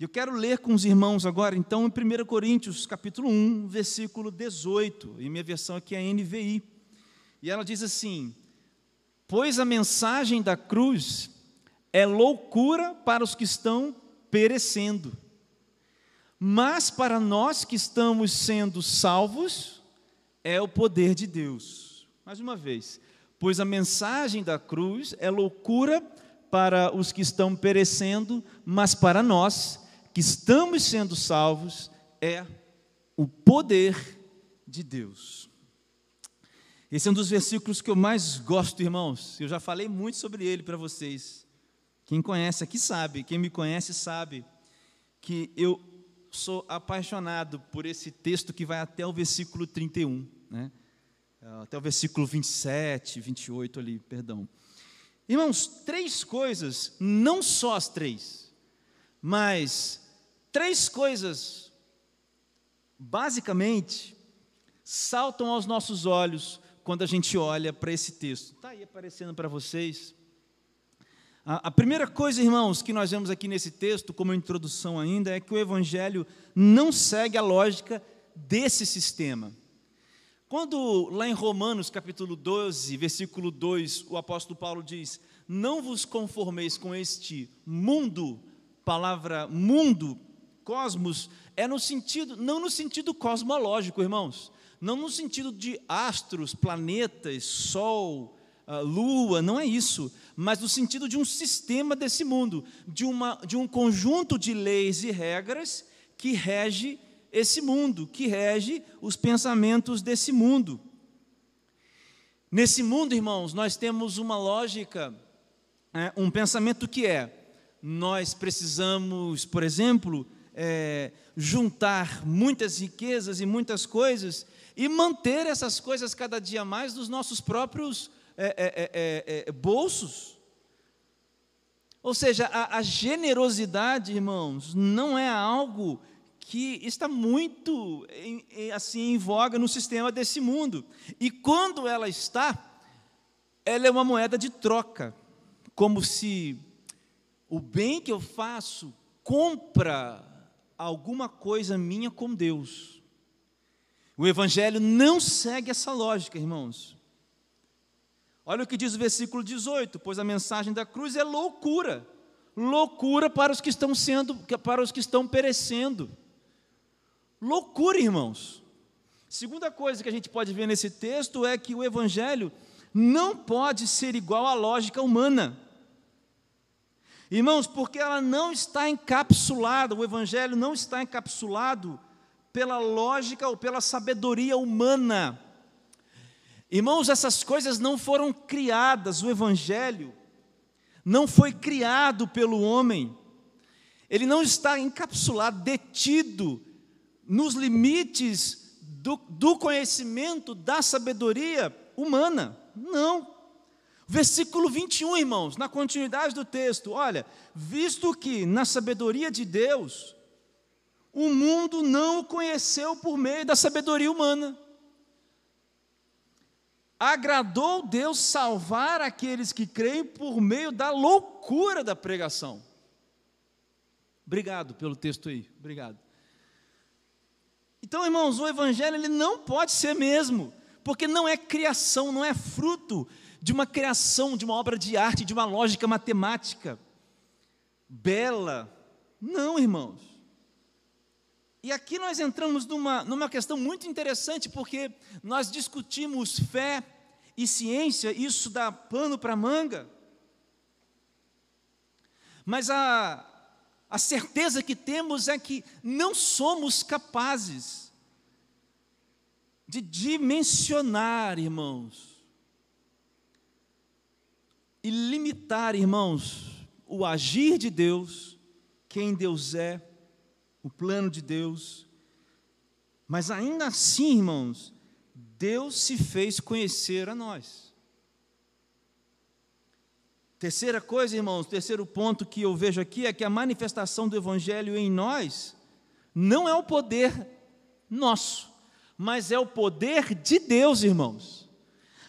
Eu quero ler com os irmãos agora, então, em 1 Coríntios, capítulo 1, versículo 18, e minha versão aqui é NVI. E ela diz assim: Pois a mensagem da cruz é loucura para os que estão perecendo, mas para nós que estamos sendo salvos, é o poder de Deus. Mais uma vez, pois a mensagem da cruz é loucura para os que estão perecendo, mas para nós que estamos sendo salvos é o poder de Deus. Esse é um dos versículos que eu mais gosto, irmãos. Eu já falei muito sobre ele para vocês. Quem conhece aqui sabe, quem me conhece sabe que eu sou apaixonado por esse texto que vai até o versículo 31, né? até o versículo 27, 28 ali, perdão. Irmãos, três coisas, não só as três, mas três coisas, basicamente, saltam aos nossos olhos quando a gente olha para esse texto. Está aí aparecendo para vocês. A, primeira coisa, irmãos, que nós vemos aqui nesse texto, como introdução ainda, é que o Evangelho não segue a lógica desse sistema. Quando lá em Romanos capítulo 12, versículo 2, o apóstolo Paulo diz: Não vos conformeis com este mundo, palavra mundo, cosmos, é no sentido, não no sentido cosmológico, irmãos, não no sentido de astros, planetas, sol, lua, não é isso, mas no sentido de um sistema desse mundo, de, uma, de um conjunto de leis e regras que rege esse mundo, que rege os pensamentos desse mundo. Nesse mundo, irmãos, nós temos uma lógica, é, um pensamento que é: nós precisamos, por exemplo, é, juntar muitas riquezas e muitas coisas e manter essas coisas cada dia mais nos nossos próprios é, é, é, é bolsos. Ou seja, a, a generosidade, irmãos, não é algo que está muito assim em voga no sistema desse mundo. E quando ela está, ela é uma moeda de troca, como se o bem que eu faço compra alguma coisa minha com Deus. O evangelho não segue essa lógica, irmãos. Olha o que diz o versículo 18: pois a mensagem da cruz é loucura, loucura para os que estão sendo, para os que estão perecendo. Loucura, irmãos. Segunda coisa que a gente pode ver nesse texto é que o Evangelho não pode ser igual à lógica humana. Irmãos, porque ela não está encapsulada, o Evangelho não está encapsulado pela lógica ou pela sabedoria humana. Irmãos, essas coisas não foram criadas, o Evangelho não foi criado pelo homem, ele não está encapsulado, detido nos limites do, do conhecimento, da sabedoria humana. Não. Versículo 21, irmãos, na continuidade do texto, olha, visto que na sabedoria de Deus, o mundo não o conheceu por meio da sabedoria humana. Agradou Deus salvar aqueles que creem por meio da loucura da pregação. Obrigado pelo texto aí, obrigado. Então, irmãos, o evangelho ele não pode ser mesmo, porque não é criação, não é fruto de uma criação, de uma obra de arte, de uma lógica matemática bela. Não, irmãos. E aqui nós entramos numa, numa questão muito interessante, porque nós discutimos fé e ciência, isso dá pano para manga. Mas a, a certeza que temos é que não somos capazes de dimensionar, irmãos, e limitar, irmãos, o agir de Deus, quem Deus é, o plano de Deus. Mas ainda assim, irmãos, Deus se fez conhecer a nós. Terceira coisa, irmãos, terceiro ponto que eu vejo aqui é que a manifestação do Evangelho em nós não é o poder nosso, mas é o poder de Deus, irmãos.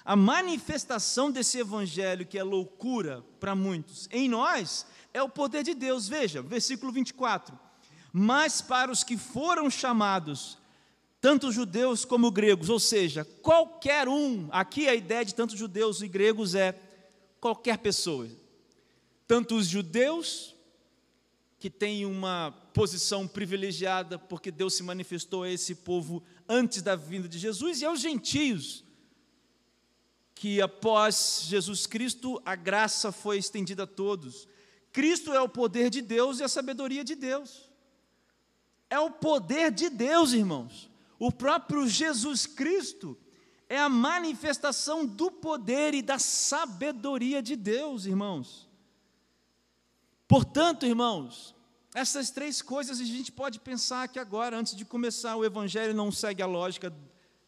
A manifestação desse Evangelho, que é loucura para muitos, em nós, é o poder de Deus. Veja, versículo 24: mas para os que foram chamados, tanto judeus como gregos, ou seja, qualquer um, aqui a ideia de tanto judeus e gregos é qualquer pessoa, tanto os judeus, que têm uma posição privilegiada, porque Deus se manifestou a esse povo antes da vinda de Jesus, e aos gentios, que após Jesus Cristo a graça foi estendida a todos. Cristo é o poder de Deus e a sabedoria de Deus. É o poder de Deus, irmãos. O próprio Jesus Cristo é a manifestação do poder e da sabedoria de Deus, irmãos. Portanto, irmãos, essas três coisas a gente pode pensar que agora, antes de começar, o Evangelho não segue a lógica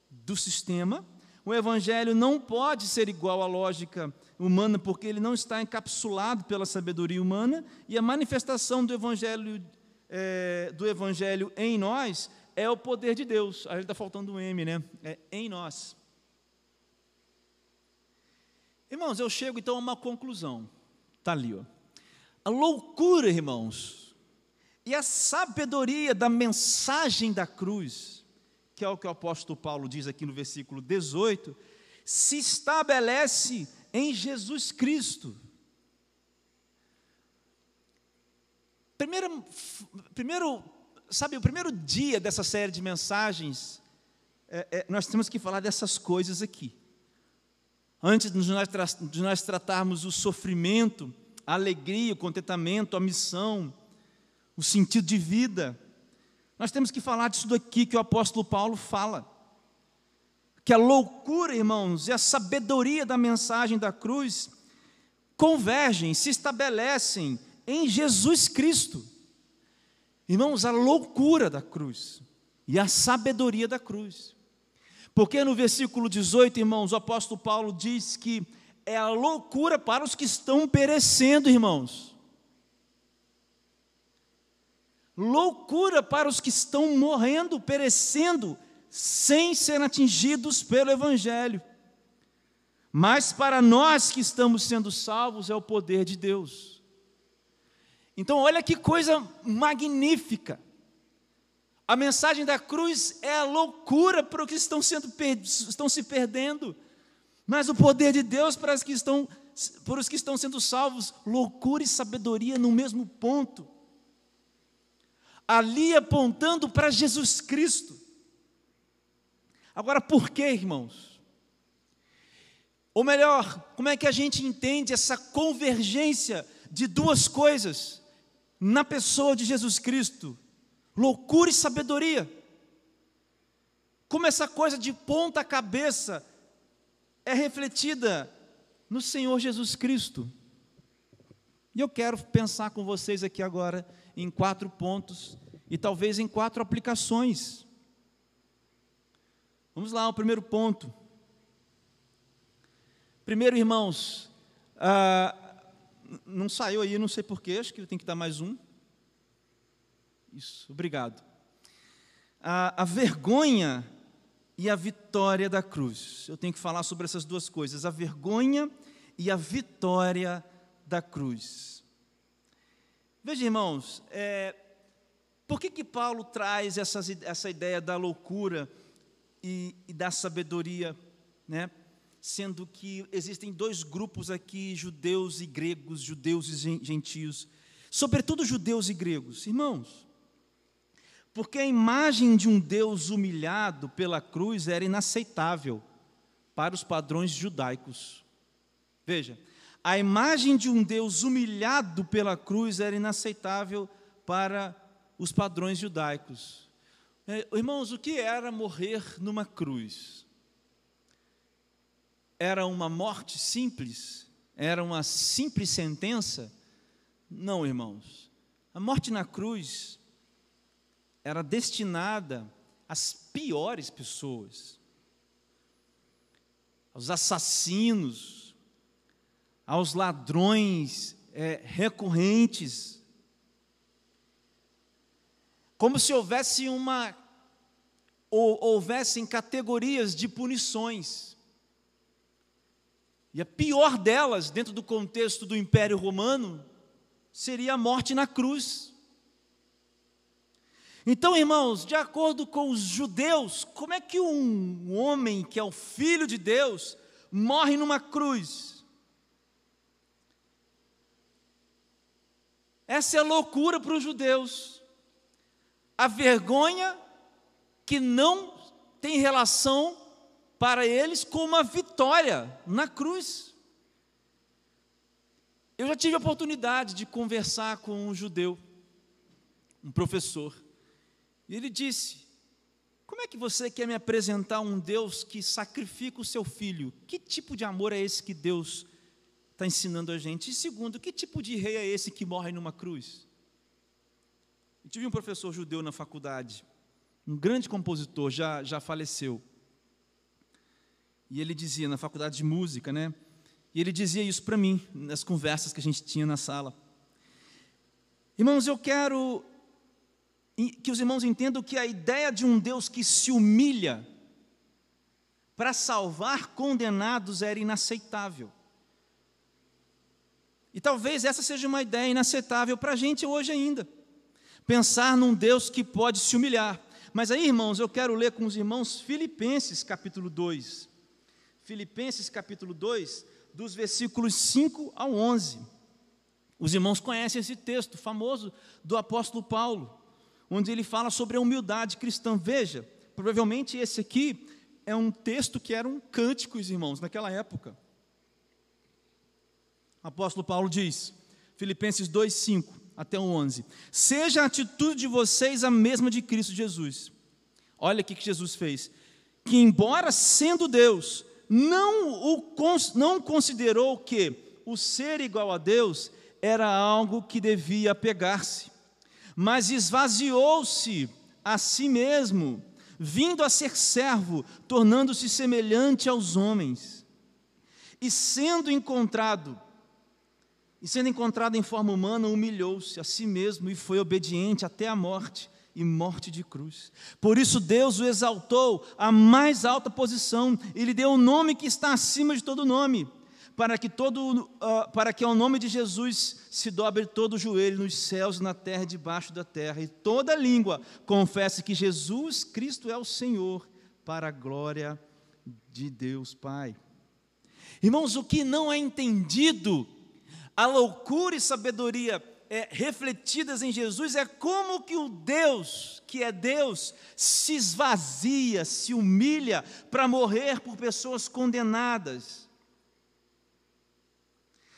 do sistema, o Evangelho não pode ser igual à lógica humana, porque ele não está encapsulado pela sabedoria humana, e a manifestação do Evangelho, é, do evangelho em nós é o poder de Deus. Aí está faltando um M, né? É em nós. Irmãos, eu chego então a uma conclusão. Está ali, ó. A loucura, irmãos, e a sabedoria da mensagem da cruz, que é o que o apóstolo Paulo diz aqui no versículo 18, se estabelece em Jesus Cristo. Primeiro, primeiro sabe, o primeiro dia dessa série de mensagens, é, é, nós temos que falar dessas coisas aqui. Antes de nós, de nós tratarmos o sofrimento, a alegria, o contentamento, a missão, o sentido de vida, nós temos que falar disso daqui que o apóstolo Paulo fala. Que a loucura, irmãos, e a sabedoria da mensagem da cruz convergem, se estabelecem em Jesus Cristo. Irmãos, a loucura da cruz e a sabedoria da cruz. Porque no versículo 18, irmãos, o apóstolo Paulo diz que é a loucura para os que estão perecendo, irmãos. Loucura para os que estão morrendo, perecendo, sem serem atingidos pelo Evangelho. Mas para nós que estamos sendo salvos é o poder de Deus. Então, olha que coisa magnífica. A mensagem da cruz é a loucura para os que estão, sendo, estão se perdendo, mas o poder de Deus para os, que estão, para os que estão sendo salvos, loucura e sabedoria no mesmo ponto. Ali apontando para Jesus Cristo. Agora, por que, irmãos? Ou melhor, como é que a gente entende essa convergência de duas coisas? na pessoa de Jesus Cristo, loucura e sabedoria. Como essa coisa de ponta cabeça é refletida no Senhor Jesus Cristo. E eu quero pensar com vocês aqui agora em quatro pontos e talvez em quatro aplicações. Vamos lá, o primeiro ponto. Primeiro, irmãos, ah, não saiu aí, não sei porquê, acho que tem que dar mais um. Isso, obrigado. A, a vergonha e a vitória da cruz. Eu tenho que falar sobre essas duas coisas: a vergonha e a vitória da cruz. Veja, irmãos, é, por que, que Paulo traz essas, essa ideia da loucura e, e da sabedoria, né? sendo que existem dois grupos aqui, judeus e gregos, judeus e gentios, sobretudo judeus e gregos. Irmãos, porque a imagem de um Deus humilhado pela cruz era inaceitável para os padrões judaicos. Veja, a imagem de um Deus humilhado pela cruz era inaceitável para os padrões judaicos. É, irmãos, o que era morrer numa cruz? era uma morte simples? Era uma simples sentença? Não, irmãos. A morte na cruz era destinada às piores pessoas, aos assassinos, aos ladrões é, recorrentes, como se houvesse uma ou houvessem categorias de punições. E a pior delas, dentro do contexto do Império Romano, seria a morte na cruz. Então, irmãos, de acordo com os judeus, como é que um homem que é o filho de Deus morre numa cruz? Essa é loucura para os judeus. A vergonha que não tem relação para eles com uma vitória na cruz. Eu já tive a oportunidade de conversar com um judeu, um professor, e ele disse: Como é que você quer me apresentar um Deus que sacrifica o seu filho? Que tipo de amor é esse que Deus está ensinando a gente? E segundo, que tipo de rei é esse que morre numa cruz? Eu tive um professor judeu na faculdade, um grande compositor, já, já faleceu. E ele dizia, na faculdade de música, né? E ele dizia isso para mim, nas conversas que a gente tinha na sala. Irmãos, eu quero que os irmãos entendam que a ideia de um Deus que se humilha para salvar condenados era inaceitável. E talvez essa seja uma ideia inaceitável para a gente hoje ainda. Pensar num Deus que pode se humilhar. Mas aí, irmãos, eu quero ler com os irmãos Filipenses capítulo 2. Filipenses capítulo 2, dos versículos 5 ao 11. Os irmãos conhecem esse texto famoso do apóstolo Paulo onde ele fala sobre a humildade cristã. Veja, provavelmente esse aqui é um texto que era um cântico, irmãos, naquela época. Apóstolo Paulo diz, Filipenses 2, 5 até o 11: Seja a atitude de vocês a mesma de Cristo Jesus. Olha o que Jesus fez. Que, embora sendo Deus, não, o, não considerou que o ser igual a Deus era algo que devia pegar-se mas esvaziou-se a si mesmo, vindo a ser servo, tornando-se semelhante aos homens. E sendo encontrado, e sendo encontrado em forma humana, humilhou-se a si mesmo e foi obediente até a morte e morte de cruz. Por isso Deus o exaltou à mais alta posição e lhe deu o um nome que está acima de todo nome para que, todo, uh, para que ao nome de Jesus se dobre todo o joelho nos céus, na terra e debaixo da terra, e toda língua confesse que Jesus Cristo é o Senhor, para a glória de Deus Pai. Irmãos, o que não é entendido, a loucura e sabedoria é, refletidas em Jesus é como que o Deus, que é Deus, se esvazia, se humilha para morrer por pessoas condenadas.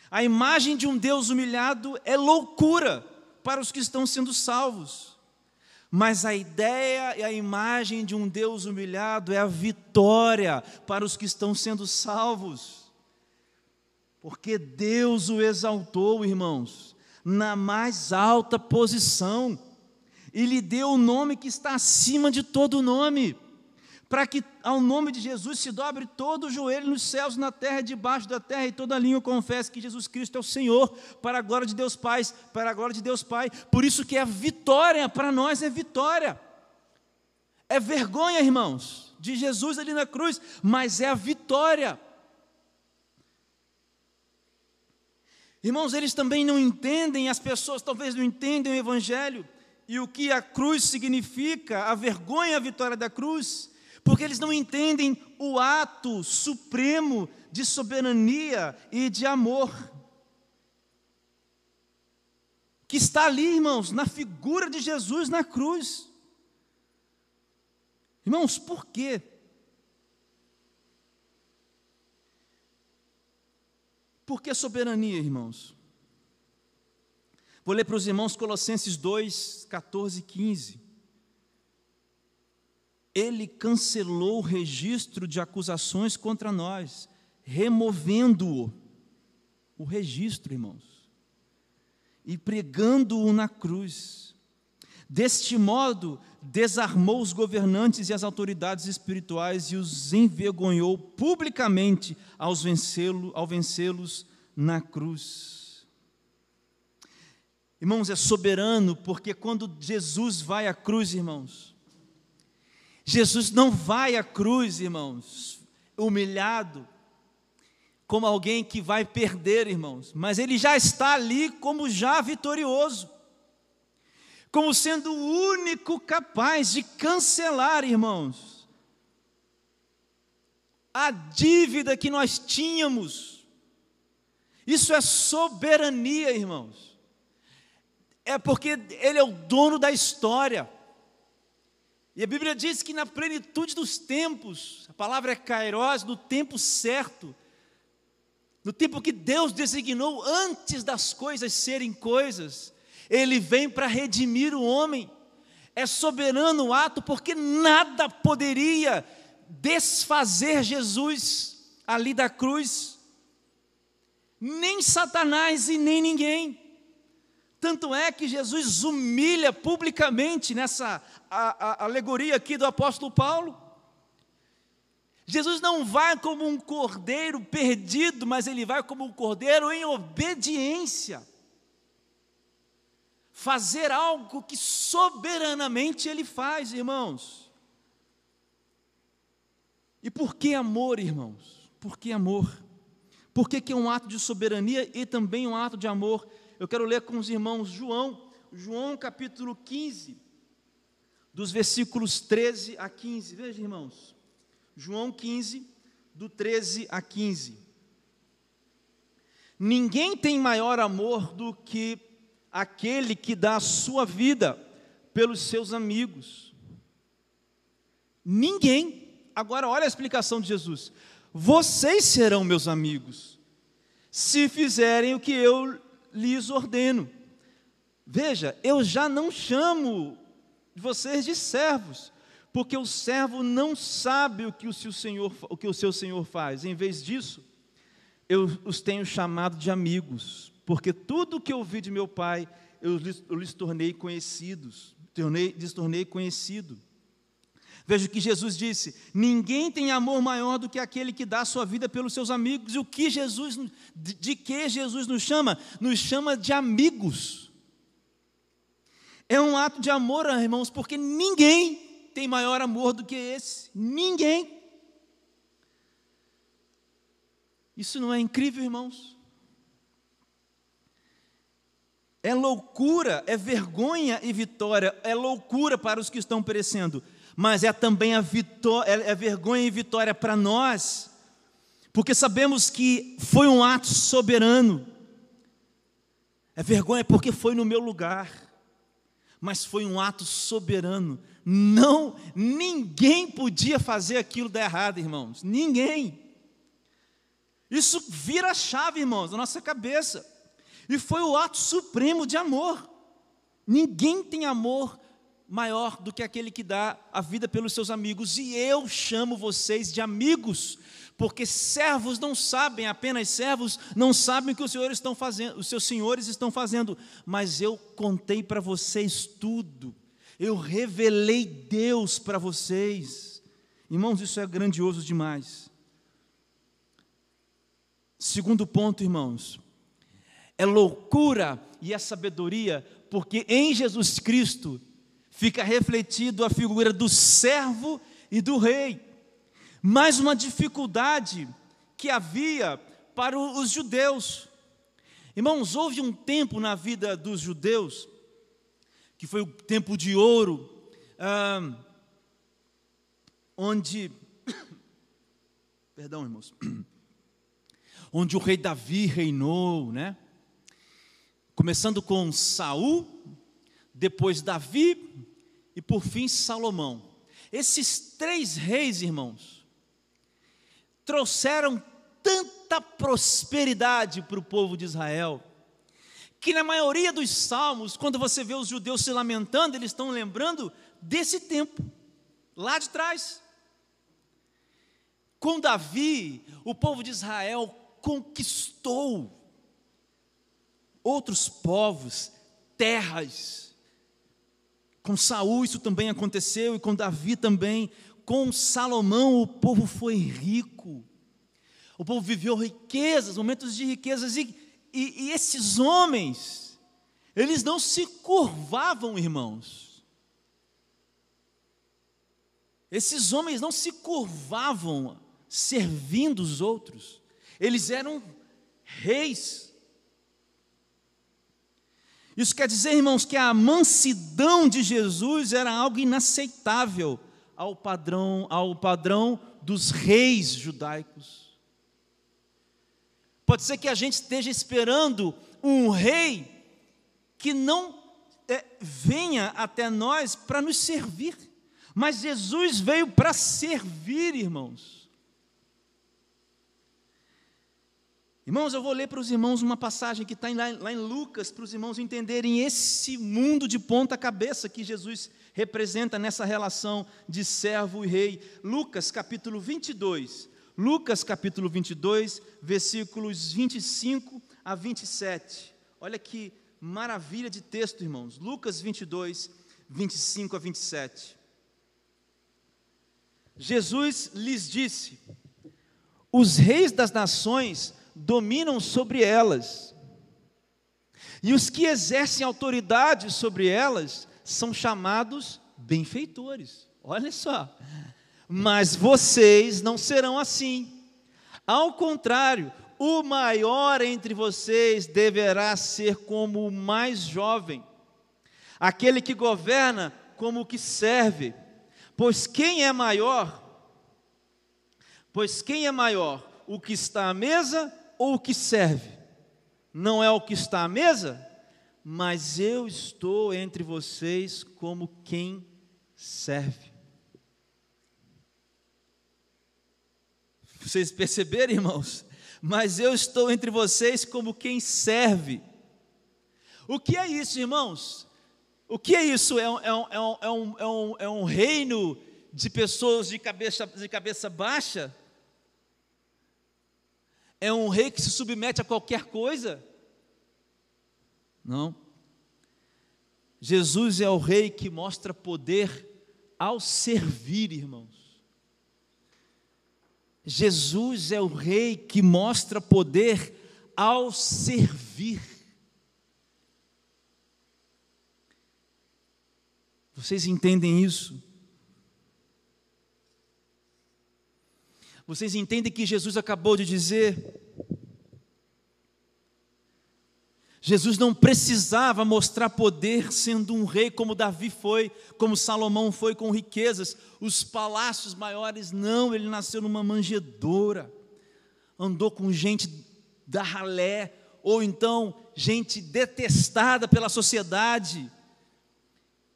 A imagem de um Deus humilhado é loucura para os que estão sendo salvos. Mas a ideia e a imagem de um Deus humilhado é a vitória para os que estão sendo salvos. Porque Deus o exaltou, irmãos, na mais alta posição, e lhe deu o nome que está acima de todo nome para que ao nome de Jesus se dobre todo o joelho nos céus, na terra e debaixo da terra, e toda língua confesse que Jesus Cristo é o Senhor, para a glória de Deus Pai, para a glória de Deus Pai. Por isso que é vitória, para nós é vitória. É vergonha, irmãos, de Jesus ali na cruz, mas é a vitória. Irmãos, eles também não entendem, as pessoas talvez não entendem o Evangelho e o que a cruz significa, a vergonha, a vitória da cruz porque eles não entendem o ato supremo de soberania e de amor. Que está ali, irmãos, na figura de Jesus na cruz. Irmãos, por quê? Por que soberania, irmãos? Vou ler para os irmãos Colossenses 2, 14 e 15 ele cancelou o registro de acusações contra nós, removendo-o, o registro, irmãos, e pregando-o na cruz. Deste modo, desarmou os governantes e as autoridades espirituais e os envergonhou publicamente ao vencê-los na cruz. Irmãos, é soberano, porque quando Jesus vai à cruz, irmãos, Jesus não vai à cruz, irmãos, humilhado, como alguém que vai perder, irmãos, mas ele já está ali como já vitorioso. Como sendo o único capaz de cancelar, irmãos, a dívida que nós tínhamos. Isso é soberania, irmãos. É porque Ele é o dono da história. E a Bíblia diz que na plenitude dos tempos, a palavra é kairos, no tempo certo, no tempo que Deus designou antes das coisas serem coisas, Ele vem para redimir o homem. É soberano o ato, porque nada poderia desfazer Jesus ali da cruz, nem Satanás e nem ninguém. Tanto é que Jesus humilha publicamente nessa a, a, alegoria aqui do apóstolo Paulo. Jesus não vai como um cordeiro perdido, mas ele vai como um cordeiro em obediência. Fazer algo que soberanamente ele faz, irmãos. E por que amor, irmãos? Por que amor? Por que, que é um ato de soberania e também um ato de amor? Eu quero ler com os irmãos João, João capítulo 15, dos versículos 13 a 15. Veja, irmãos. João 15, do 13 a 15. Ninguém tem maior amor do que aquele que dá a sua vida pelos seus amigos. Ninguém. Agora, olha a explicação de Jesus. Vocês serão meus amigos, se fizerem o que eu lhes ordeno. Veja, eu já não chamo vocês de servos, porque o servo não sabe o que o seu senhor, o que o seu senhor faz. Em vez disso, eu os tenho chamado de amigos, porque tudo que eu vi de meu pai, eu lhes, eu lhes tornei conhecidos, tornei, lhes tornei conhecido. Veja o que Jesus disse: ninguém tem amor maior do que aquele que dá sua vida pelos seus amigos. E o que Jesus, de, de que Jesus nos chama? Nos chama de amigos. É um ato de amor, irmãos, porque ninguém tem maior amor do que esse. Ninguém. Isso não é incrível, irmãos? É loucura, é vergonha e vitória, é loucura para os que estão perecendo mas é também a vitória, é, é vergonha e vitória para nós, porque sabemos que foi um ato soberano. É vergonha porque foi no meu lugar, mas foi um ato soberano. Não, ninguém podia fazer aquilo dar errado, irmãos. Ninguém. Isso vira a chave, irmãos, na nossa cabeça. E foi o ato supremo de amor. Ninguém tem amor maior do que aquele que dá a vida pelos seus amigos. E eu chamo vocês de amigos, porque servos não sabem, apenas servos não sabem o que os senhores estão fazendo, os seus senhores estão fazendo, mas eu contei para vocês tudo. Eu revelei Deus para vocês. Irmãos, isso é grandioso demais. Segundo ponto, irmãos, é loucura e é sabedoria, porque em Jesus Cristo fica refletido a figura do servo e do rei. Mais uma dificuldade que havia para os judeus. Irmãos, houve um tempo na vida dos judeus, que foi o tempo de ouro, ah, onde, perdão, irmãos, onde o rei Davi reinou, né? Começando com Saul, depois Davi e por fim Salomão. Esses três reis, irmãos, trouxeram tanta prosperidade para o povo de Israel, que na maioria dos salmos, quando você vê os judeus se lamentando, eles estão lembrando desse tempo, lá de trás. Com Davi, o povo de Israel conquistou outros povos, terras, com Saul isso também aconteceu e com Davi também. Com Salomão o povo foi rico. O povo viveu riquezas, momentos de riquezas e, e, e esses homens, eles não se curvavam, irmãos. Esses homens não se curvavam servindo os outros. Eles eram reis. Isso quer dizer, irmãos, que a mansidão de Jesus era algo inaceitável ao padrão, ao padrão dos reis judaicos. Pode ser que a gente esteja esperando um rei que não é, venha até nós para nos servir, mas Jesus veio para servir, irmãos. Irmãos, eu vou ler para os irmãos uma passagem que está lá, em Lucas, para os irmãos entenderem esse mundo de ponta cabeça que Jesus representa nessa relação de servo e rei. Lucas capítulo 22. Lucas capítulo 22, versículos 25 a 27. Olha que maravilha de texto, irmãos. Lucas 22, 25 a 27. Jesus lhes disse: Os reis das nações dominam sobre elas. E os que exercem autoridade sobre elas são chamados benfeitores. Olha só. Mas vocês não serão assim. Ao contrário, o maior entre vocês deverá ser como o mais jovem, aquele que governa como o que serve. Pois quem é maior? Pois quem é maior, o que está à mesa ou o que serve? Não é o que está à mesa? Mas eu estou entre vocês como quem serve. Vocês perceberam, irmãos? Mas eu estou entre vocês como quem serve. O que é isso, irmãos? O que é isso? É um, é um, é um, é um, é um reino de pessoas de cabeça, de cabeça baixa? É um rei que se submete a qualquer coisa? Não. Jesus é o rei que mostra poder ao servir, irmãos. Jesus é o rei que mostra poder ao servir. Vocês entendem isso? Vocês entendem que Jesus acabou de dizer? Jesus não precisava mostrar poder sendo um rei como Davi foi, como Salomão foi com riquezas, os palácios maiores, não, ele nasceu numa manjedoura, andou com gente da ralé, ou então gente detestada pela sociedade.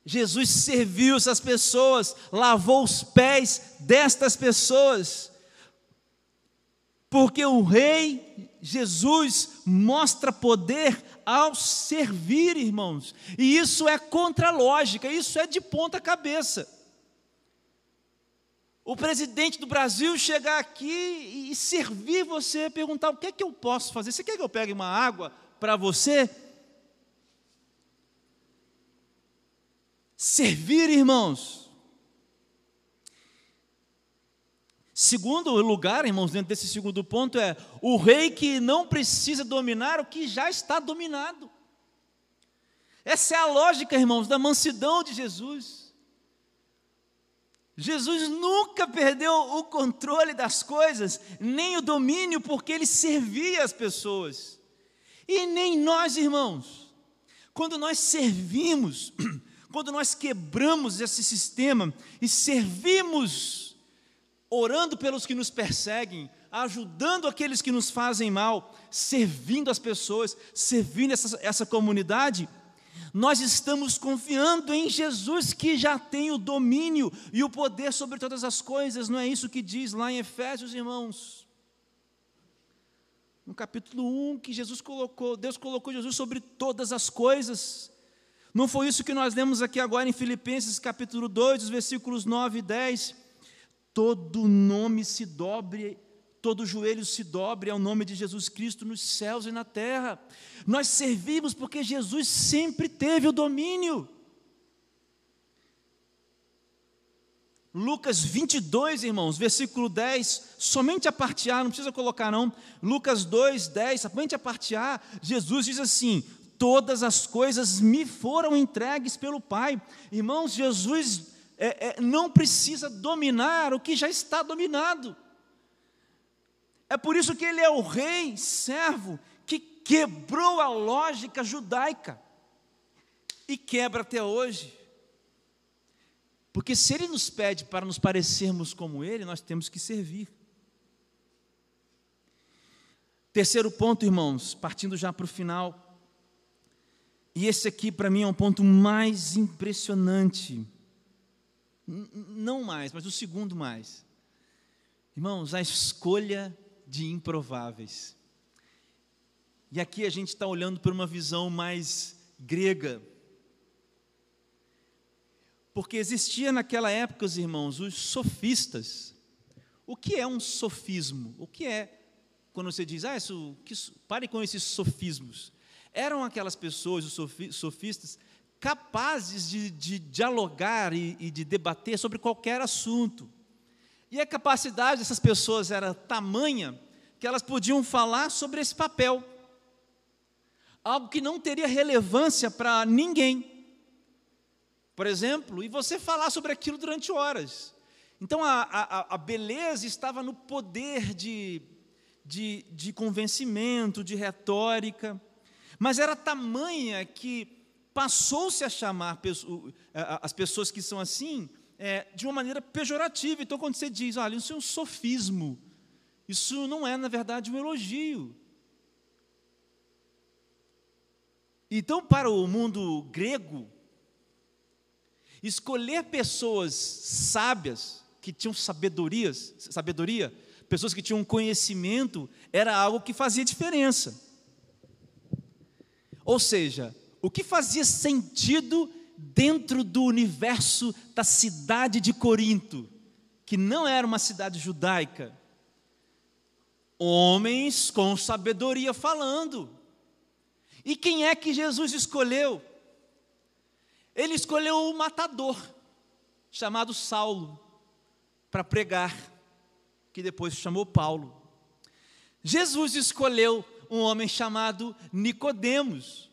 Jesus serviu essas pessoas, lavou os pés destas pessoas, porque o Rei Jesus mostra poder ao servir, irmãos, e isso é contra a lógica, isso é de ponta cabeça. O presidente do Brasil chegar aqui e servir você, perguntar o que é que eu posso fazer? Você quer que eu pegue uma água para você? Servir, irmãos, Segundo lugar, irmãos, dentro desse segundo ponto é o rei que não precisa dominar o que já está dominado. Essa é a lógica, irmãos, da mansidão de Jesus. Jesus nunca perdeu o controle das coisas, nem o domínio, porque ele servia as pessoas. E nem nós, irmãos, quando nós servimos, quando nós quebramos esse sistema e servimos orando pelos que nos perseguem, ajudando aqueles que nos fazem mal, servindo as pessoas, servindo essa, essa comunidade, nós estamos confiando em Jesus que já tem o domínio e o poder sobre todas as coisas, não é isso que diz lá em Efésios, irmãos? No capítulo 1, que Jesus colocou, Deus colocou Jesus sobre todas as coisas. Não foi isso que nós lemos aqui agora em Filipenses capítulo 2, os versículos 9 e 10 todo nome se dobre, todo joelho se dobre ao nome de Jesus Cristo nos céus e na terra. Nós servimos porque Jesus sempre teve o domínio. Lucas 22, irmãos, versículo 10, somente a parte A, não precisa colocar não. Lucas 2, 10, somente a parte A, Jesus diz assim: Todas as coisas me foram entregues pelo Pai. Irmãos, Jesus é, é, não precisa dominar o que já está dominado. É por isso que ele é o rei servo que quebrou a lógica judaica. e quebra até hoje. Porque se Ele nos pede para nos parecermos como Ele, nós temos que servir. Terceiro ponto, irmãos, partindo já para o final. E esse aqui, para mim, é um ponto mais impressionante. Não mais, mas o segundo mais. Irmãos, a escolha de improváveis. E aqui a gente está olhando por uma visão mais grega. Porque existia naquela época, os irmãos, os sofistas. O que é um sofismo? O que é quando você diz, ah, isso, que, pare com esses sofismos? Eram aquelas pessoas, os sofistas, capazes de, de dialogar e, e de debater sobre qualquer assunto. E a capacidade dessas pessoas era tamanha que elas podiam falar sobre esse papel, algo que não teria relevância para ninguém por exemplo, e você falar sobre aquilo durante horas. Então a, a, a beleza estava no poder de, de, de convencimento, de retórica, mas era tamanha que passou-se a chamar as pessoas que são assim é, de uma maneira pejorativa. Então, quando você diz, olha, isso é um sofismo, isso não é, na verdade, um elogio. Então, para o mundo grego, Escolher pessoas sábias, que tinham sabedorias, sabedoria, pessoas que tinham conhecimento, era algo que fazia diferença. Ou seja, o que fazia sentido dentro do universo da cidade de Corinto, que não era uma cidade judaica. Homens com sabedoria falando. E quem é que Jesus escolheu? ele escolheu um matador, chamado Saulo, para pregar, que depois chamou Paulo. Jesus escolheu um homem chamado Nicodemos,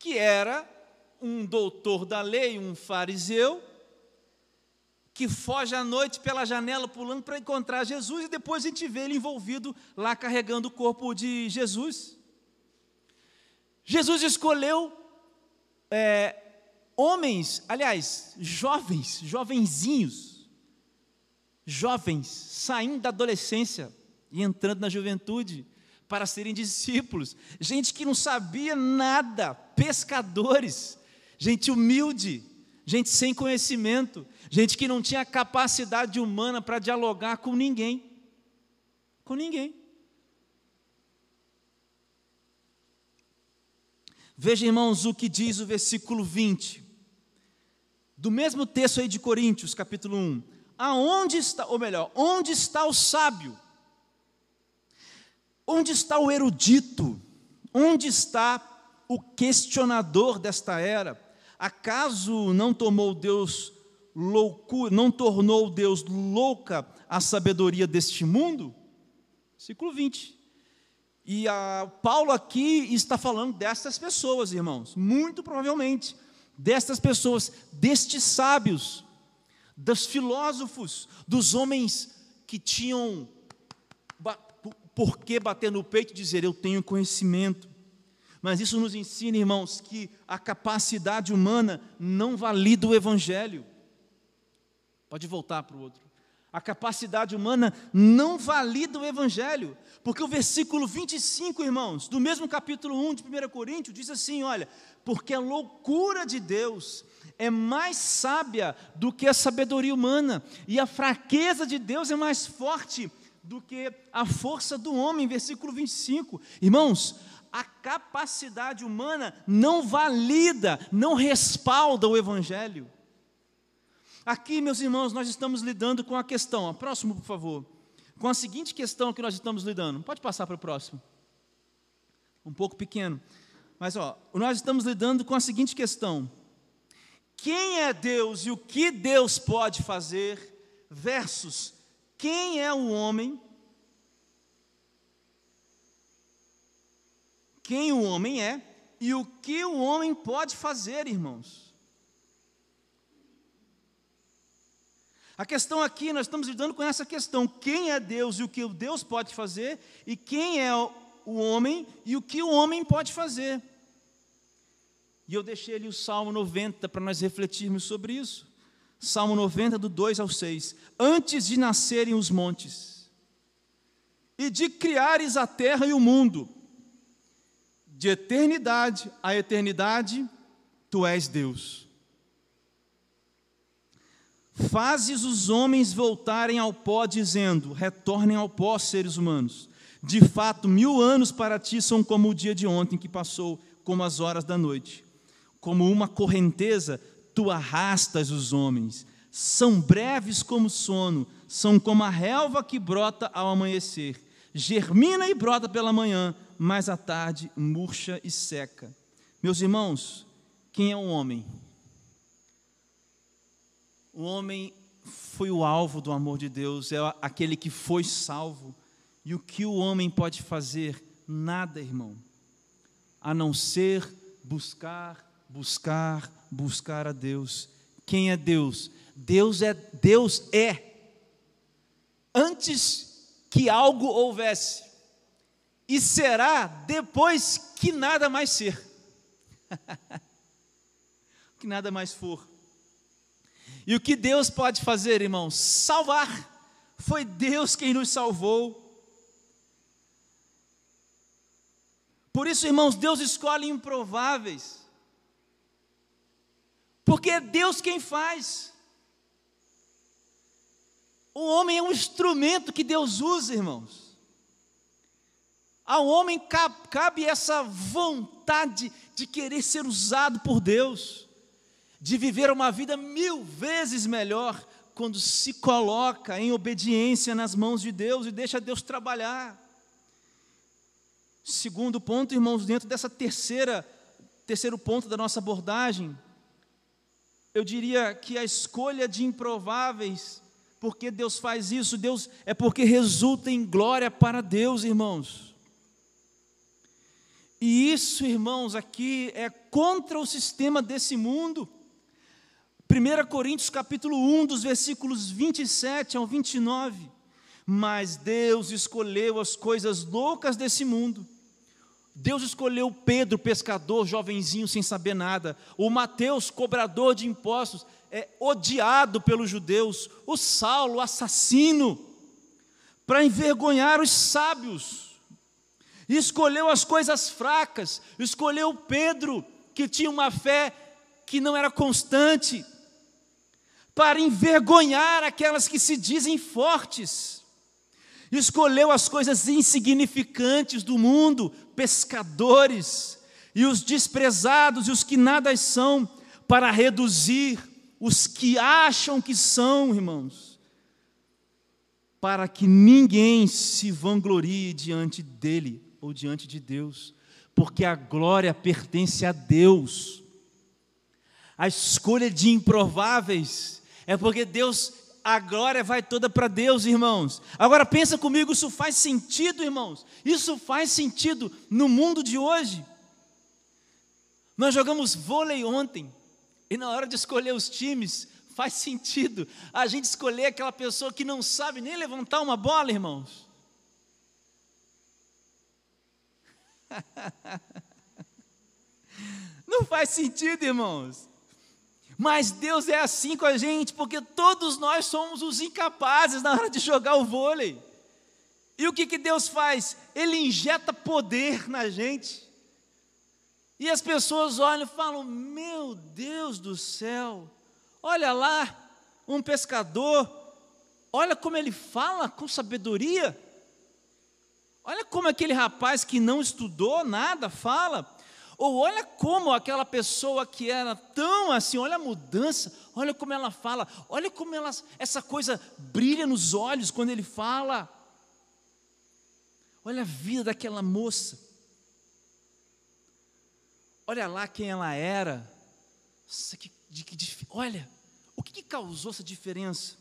que era um doutor da lei, um fariseu, que foge à noite pela janela pulando para encontrar Jesus e depois a gente vê ele envolvido lá carregando o corpo de Jesus. Jesus escolheu é, homens, aliás, jovens, jovenzinhos, jovens saindo da adolescência e entrando na juventude para serem discípulos, gente que não sabia nada, pescadores, gente humilde, gente sem conhecimento, gente que não tinha capacidade humana para dialogar com ninguém. Com ninguém. Veja, irmãos, o que diz o versículo 20 do mesmo texto aí de Coríntios, capítulo 1. Aonde está, ou melhor, onde está o sábio? Onde está o erudito? Onde está o questionador desta era? Acaso não tomou Deus loucura, não tornou Deus louca a sabedoria deste mundo? Versículo 20. E Paulo aqui está falando dessas pessoas, irmãos, muito provavelmente destas pessoas, destes sábios, dos filósofos, dos homens que tinham por que bater no peito e dizer eu tenho conhecimento. Mas isso nos ensina, irmãos, que a capacidade humana não valida o evangelho. Pode voltar para o outro. A capacidade humana não valida o Evangelho, porque o versículo 25, irmãos, do mesmo capítulo 1 de 1 Coríntios, diz assim: olha, porque a loucura de Deus é mais sábia do que a sabedoria humana, e a fraqueza de Deus é mais forte do que a força do homem, versículo 25. Irmãos, a capacidade humana não valida, não respalda o Evangelho. Aqui, meus irmãos, nós estamos lidando com a questão, próximo, por favor, com a seguinte questão que nós estamos lidando. Pode passar para o próximo. Um pouco pequeno. Mas, ó, nós estamos lidando com a seguinte questão: quem é Deus e o que Deus pode fazer, versus quem é o homem, quem o homem é e o que o homem pode fazer, irmãos. A questão aqui, nós estamos lidando com essa questão: quem é Deus e o que Deus pode fazer, e quem é o homem e o que o homem pode fazer. E eu deixei ali o Salmo 90 para nós refletirmos sobre isso. Salmo 90, do 2 ao 6. Antes de nascerem os montes, e de criares a terra e o mundo, de eternidade a eternidade, tu és Deus. Fazes os homens voltarem ao pó, dizendo: retornem ao pó, seres humanos. De fato, mil anos para ti são como o dia de ontem que passou, como as horas da noite. Como uma correnteza, tu arrastas os homens. São breves como sono, são como a relva que brota ao amanhecer. Germina e brota pela manhã, mas à tarde murcha e seca. Meus irmãos, quem é o homem? O homem foi o alvo do amor de Deus, é aquele que foi salvo. E o que o homem pode fazer? Nada, irmão, a não ser buscar, buscar, buscar a Deus. Quem é Deus? Deus é Deus é antes que algo houvesse e será depois que nada mais ser. que nada mais for. E o que Deus pode fazer, irmãos? Salvar. Foi Deus quem nos salvou. Por isso, irmãos, Deus escolhe improváveis. Porque é Deus quem faz. O homem é um instrumento que Deus usa, irmãos. Ao homem cabe essa vontade de querer ser usado por Deus de viver uma vida mil vezes melhor quando se coloca em obediência nas mãos de Deus e deixa Deus trabalhar. Segundo ponto, irmãos, dentro dessa terceira terceiro ponto da nossa abordagem, eu diria que a escolha de improváveis, porque Deus faz isso, Deus é porque resulta em glória para Deus, irmãos. E isso, irmãos, aqui é contra o sistema desse mundo. 1 Coríntios capítulo 1, dos versículos 27 ao 29. Mas Deus escolheu as coisas loucas desse mundo. Deus escolheu Pedro, pescador, jovenzinho sem saber nada. O Mateus, cobrador de impostos, é odiado pelos judeus. O Saulo, assassino, para envergonhar os sábios. escolheu as coisas fracas. Escolheu Pedro, que tinha uma fé que não era constante para envergonhar aquelas que se dizem fortes. Escolheu as coisas insignificantes do mundo, pescadores, e os desprezados e os que nada são, para reduzir os que acham que são, irmãos, para que ninguém se vanglorie diante dele ou diante de Deus, porque a glória pertence a Deus. A escolha de improváveis é porque Deus, a glória vai toda para Deus, irmãos. Agora pensa comigo, isso faz sentido, irmãos? Isso faz sentido no mundo de hoje? Nós jogamos vôlei ontem, e na hora de escolher os times, faz sentido a gente escolher aquela pessoa que não sabe nem levantar uma bola, irmãos. Não faz sentido, irmãos. Mas Deus é assim com a gente, porque todos nós somos os incapazes na hora de jogar o vôlei. E o que, que Deus faz? Ele injeta poder na gente. E as pessoas olham e falam: Meu Deus do céu, olha lá, um pescador, olha como ele fala com sabedoria. Olha como aquele rapaz que não estudou nada fala. Ou olha como aquela pessoa que era tão assim, olha a mudança, olha como ela fala, olha como ela, essa coisa brilha nos olhos quando ele fala. Olha a vida daquela moça. Olha lá quem ela era. Nossa, que, de, que, olha, o que, que causou essa diferença?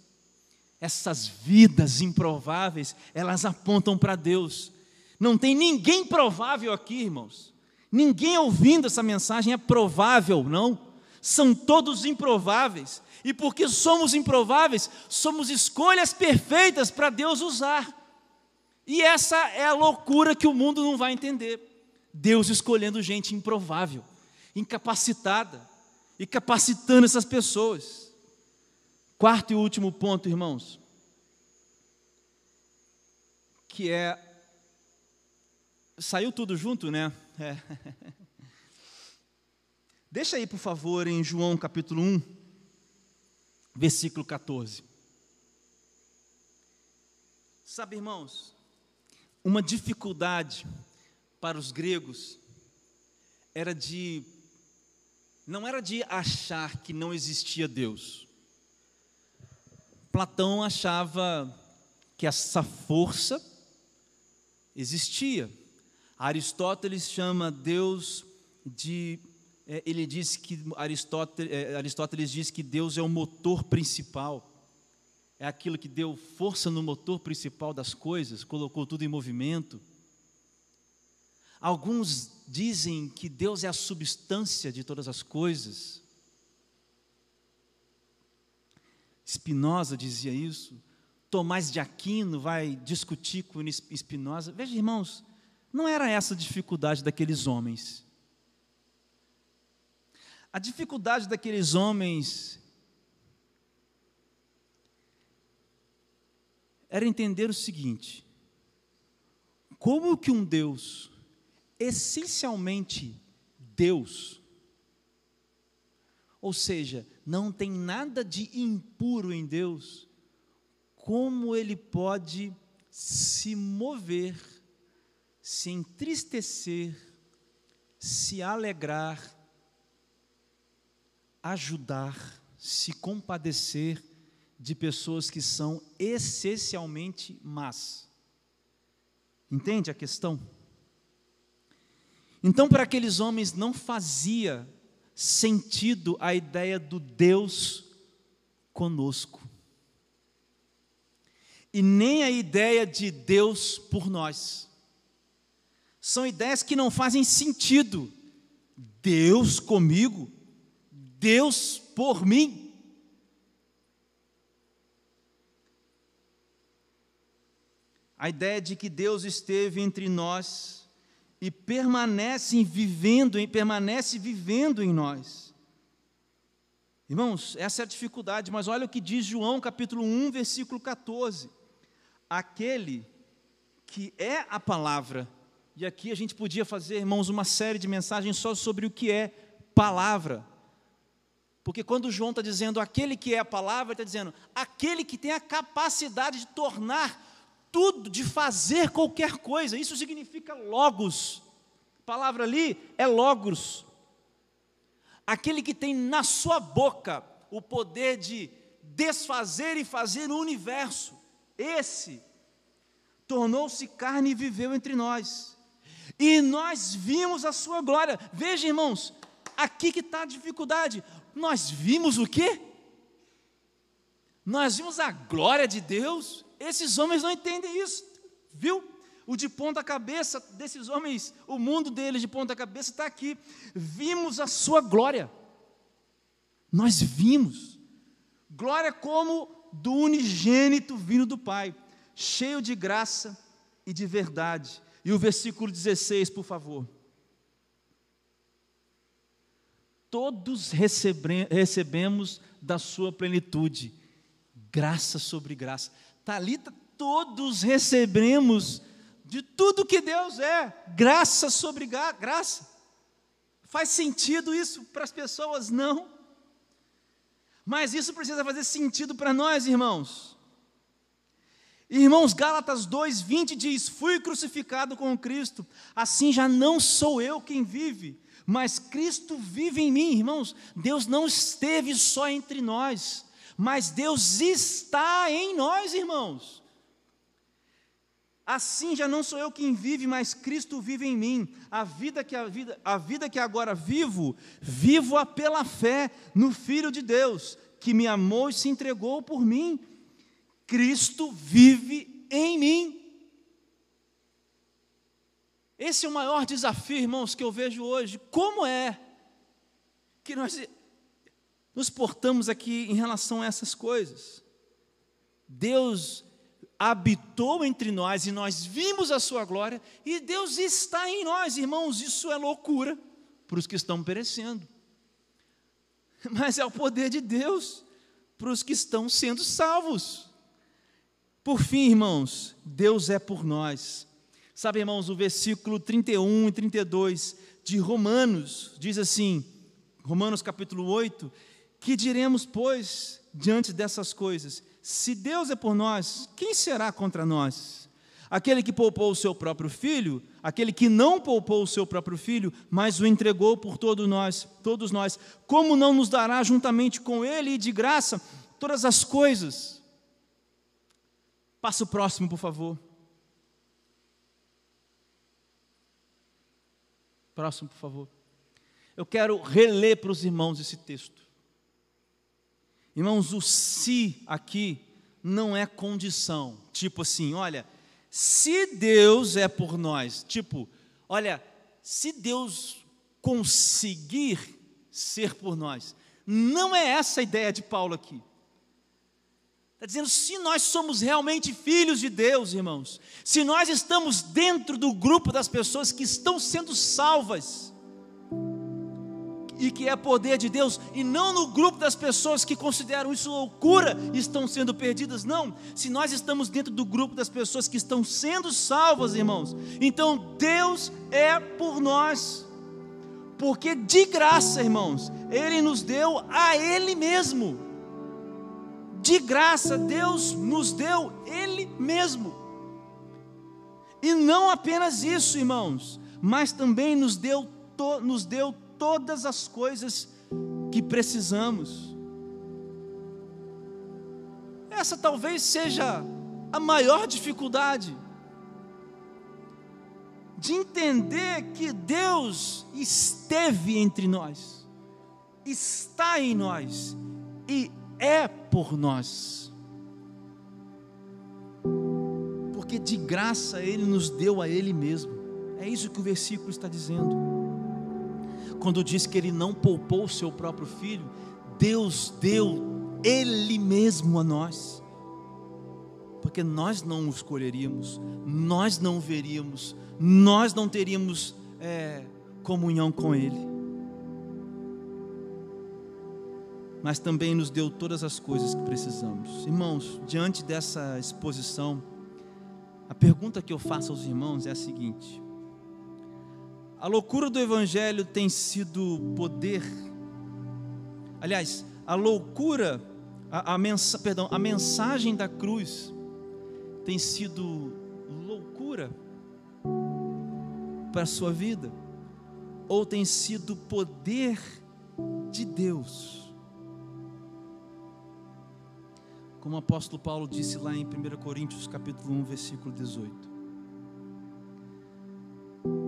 Essas vidas improváveis, elas apontam para Deus. Não tem ninguém provável aqui, irmãos. Ninguém ouvindo essa mensagem é provável, não. São todos improváveis. E porque somos improváveis, somos escolhas perfeitas para Deus usar. E essa é a loucura que o mundo não vai entender. Deus escolhendo gente improvável. incapacitada e capacitando essas pessoas. Quarto e último ponto, irmãos, que é. Saiu tudo junto, né? É. Deixa aí, por favor, em João capítulo 1, versículo 14. Sabe, irmãos, uma dificuldade para os gregos era de não era de achar que não existia Deus. Platão achava que essa força existia. Aristóteles chama Deus de é, ele diz que Aristóteles, é, Aristóteles diz que Deus é o motor principal é aquilo que deu força no motor principal das coisas, colocou tudo em movimento. Alguns dizem que Deus é a substância de todas as coisas. Spinoza dizia isso. Tomás de Aquino vai discutir com Spinoza. Veja, irmãos, não era essa a dificuldade daqueles homens. A dificuldade daqueles homens era entender o seguinte: como que um Deus, essencialmente Deus, ou seja, não tem nada de impuro em Deus, como ele pode se mover, se entristecer, se alegrar, ajudar, se compadecer de pessoas que são essencialmente más. Entende a questão? Então, para aqueles homens não fazia sentido a ideia do Deus conosco. E nem a ideia de Deus por nós. São ideias que não fazem sentido. Deus comigo, Deus por mim. a ideia de que Deus esteve entre nós e permanece vivendo, permanece vivendo em nós. Irmãos, essa é a dificuldade, mas olha o que diz João capítulo 1, versículo 14. Aquele que é a palavra, e aqui a gente podia fazer, irmãos, uma série de mensagens só sobre o que é palavra. Porque quando João está dizendo aquele que é a palavra, está dizendo aquele que tem a capacidade de tornar tudo, de fazer qualquer coisa. Isso significa logos. A palavra ali é logos. Aquele que tem na sua boca o poder de desfazer e fazer o universo. Esse tornou-se carne e viveu entre nós. E nós vimos a sua glória. Veja, irmãos, aqui que está a dificuldade. Nós vimos o quê? Nós vimos a glória de Deus. Esses homens não entendem isso, viu? O de ponta cabeça desses homens, o mundo deles de ponta cabeça está aqui. Vimos a sua glória. Nós vimos. Glória como do unigênito vindo do Pai, cheio de graça e de verdade. E o versículo 16, por favor. Todos recebemos da sua plenitude, graça sobre graça. Talita, todos recebemos de tudo que Deus é, graça sobre graça. Faz sentido isso para as pessoas? Não. Mas isso precisa fazer sentido para nós, irmãos. Irmãos, Gálatas 2:20 diz: "Fui crucificado com Cristo, assim já não sou eu quem vive, mas Cristo vive em mim". Irmãos, Deus não esteve só entre nós mas Deus está em nós, irmãos. Assim já não sou eu quem vive, mas Cristo vive em mim. A vida que a vida, a vida que agora vivo, vivo-a pela fé no Filho de Deus, que me amou e se entregou por mim. Cristo vive em mim. Esse é o maior desafio, irmãos, que eu vejo hoje. Como é que nós nos portamos aqui em relação a essas coisas. Deus habitou entre nós e nós vimos a sua glória, e Deus está em nós, irmãos, isso é loucura. para os que estão perecendo, mas é o poder de Deus para os que estão sendo salvos. Por fim, irmãos, Deus é por nós. Sabe, irmãos, o versículo 31 e 32 de Romanos diz assim, Romanos capítulo 8, que diremos, pois, diante dessas coisas? Se Deus é por nós, quem será contra nós? Aquele que poupou o seu próprio filho, aquele que não poupou o seu próprio filho, mas o entregou por todos nós, todos nós, como não nos dará juntamente com ele e de graça todas as coisas? Passa o próximo, por favor. Próximo, por favor. Eu quero reler para os irmãos esse texto. Irmãos, o se aqui não é condição. Tipo assim, olha, se Deus é por nós, tipo, olha, se Deus conseguir ser por nós, não é essa a ideia de Paulo aqui. Está dizendo, se nós somos realmente filhos de Deus, irmãos, se nós estamos dentro do grupo das pessoas que estão sendo salvas, e que é poder de Deus, e não no grupo das pessoas que consideram isso loucura e estão sendo perdidas, não. Se nós estamos dentro do grupo das pessoas que estão sendo salvas, irmãos, então Deus é por nós, porque de graça, irmãos, Ele nos deu a Ele mesmo, de graça, Deus nos deu Ele mesmo, e não apenas isso, irmãos, mas também nos deu, nos deu todas as coisas que precisamos. Essa talvez seja a maior dificuldade de entender que Deus esteve entre nós, está em nós e é por nós. Porque de graça Ele nos deu a Ele mesmo. É isso que o versículo está dizendo quando diz que ele não poupou o seu próprio filho, Deus deu ele mesmo a nós. Porque nós não o escolheríamos, nós não veríamos, nós não teríamos é, comunhão com Ele. Mas também nos deu todas as coisas que precisamos. Irmãos, diante dessa exposição, a pergunta que eu faço aos irmãos é a seguinte: a loucura do Evangelho tem sido poder. Aliás, a loucura, a, a, mensa, perdão, a mensagem da cruz tem sido loucura para a sua vida, ou tem sido poder de Deus. Como o apóstolo Paulo disse lá em 1 Coríntios capítulo 1, versículo 18.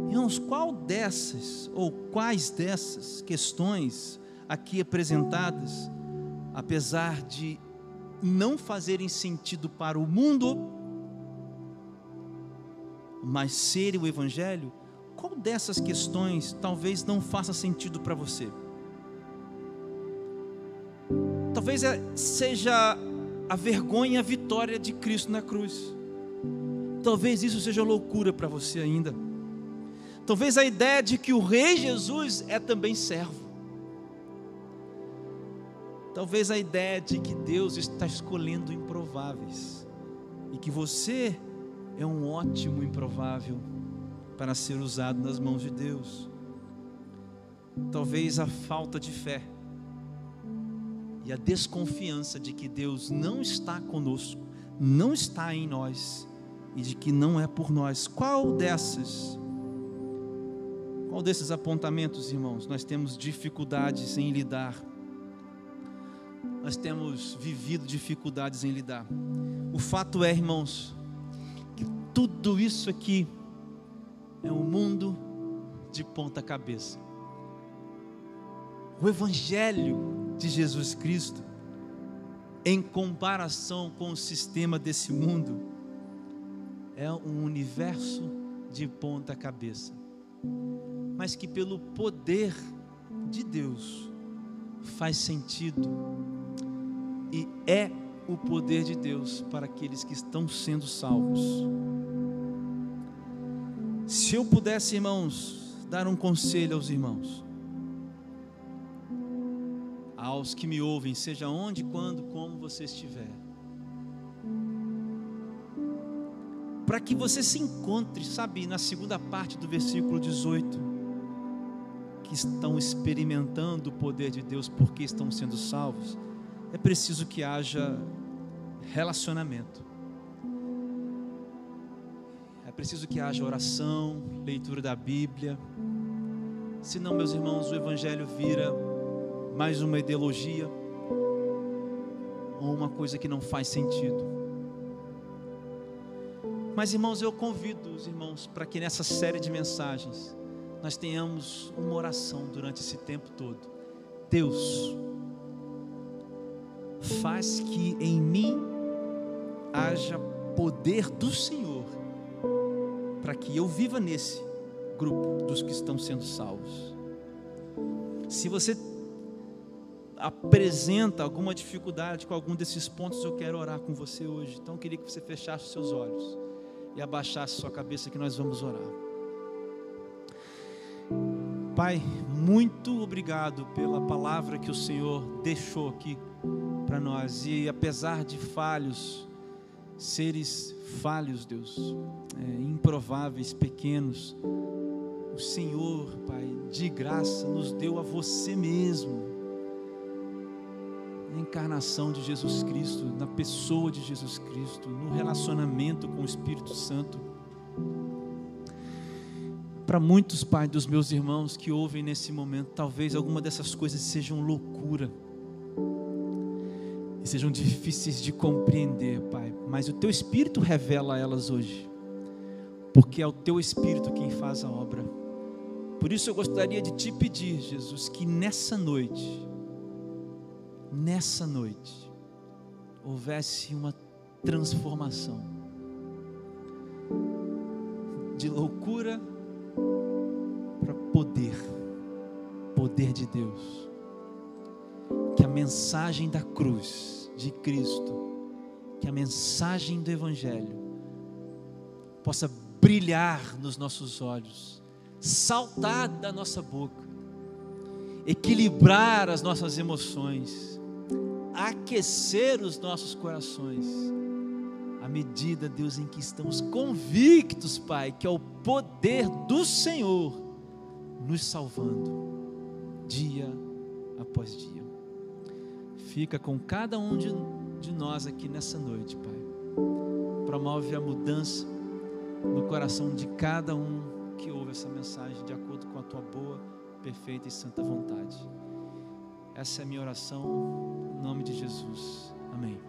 Irmãos, qual dessas ou quais dessas questões aqui apresentadas, apesar de não fazerem sentido para o mundo, mas ser o Evangelho, qual dessas questões talvez não faça sentido para você? Talvez é, seja a vergonha e a vitória de Cristo na cruz. Talvez isso seja loucura para você ainda. Talvez a ideia de que o Rei Jesus é também servo. Talvez a ideia de que Deus está escolhendo improváveis e que você é um ótimo improvável para ser usado nas mãos de Deus. Talvez a falta de fé e a desconfiança de que Deus não está conosco, não está em nós e de que não é por nós. Qual dessas qual desses apontamentos, irmãos, nós temos dificuldades em lidar? Nós temos vivido dificuldades em lidar. O fato é, irmãos, que tudo isso aqui é um mundo de ponta cabeça. O Evangelho de Jesus Cristo, em comparação com o sistema desse mundo, é um universo de ponta cabeça mas que pelo poder de Deus faz sentido e é o poder de Deus para aqueles que estão sendo salvos. Se eu pudesse, irmãos, dar um conselho aos irmãos, aos que me ouvem, seja onde, quando, como você estiver. Para que você se encontre, sabe, na segunda parte do versículo 18, que estão experimentando o poder de Deus porque estão sendo salvos, é preciso que haja relacionamento. É preciso que haja oração, leitura da Bíblia. Senão, meus irmãos, o Evangelho vira mais uma ideologia ou uma coisa que não faz sentido. Mas, irmãos, eu convido os irmãos para que nessa série de mensagens nós tenhamos uma oração durante esse tempo todo. Deus, faz que em mim haja poder do Senhor, para que eu viva nesse grupo dos que estão sendo salvos. Se você apresenta alguma dificuldade com algum desses pontos, eu quero orar com você hoje. Então eu queria que você fechasse seus olhos e abaixasse sua cabeça que nós vamos orar. Pai, muito obrigado pela palavra que o Senhor deixou aqui para nós. E apesar de falhos, seres falhos, Deus, é, improváveis, pequenos, o Senhor, Pai, de graça, nos deu a você mesmo. Na encarnação de Jesus Cristo, na pessoa de Jesus Cristo, no relacionamento com o Espírito Santo. Para muitos, Pai, dos meus irmãos que ouvem nesse momento, talvez alguma dessas coisas sejam loucura e sejam difíceis de compreender, Pai, mas o Teu Espírito revela elas hoje, porque é o Teu Espírito quem faz a obra. Por isso eu gostaria de te pedir, Jesus, que nessa noite, nessa noite, houvesse uma transformação de loucura para poder, poder de Deus. Que a mensagem da cruz de Cristo, que a mensagem do Evangelho possa brilhar nos nossos olhos saltar da nossa boca, equilibrar as nossas emoções, aquecer os nossos corações, à medida, Deus, em que estamos convictos, Pai, que é o poder do Senhor nos salvando, dia após dia. Fica com cada um de, de nós aqui nessa noite, Pai. Promove a mudança no coração de cada um que ouve essa mensagem de acordo com a tua boa, perfeita e santa vontade. Essa é a minha oração, em nome de Jesus. Amém.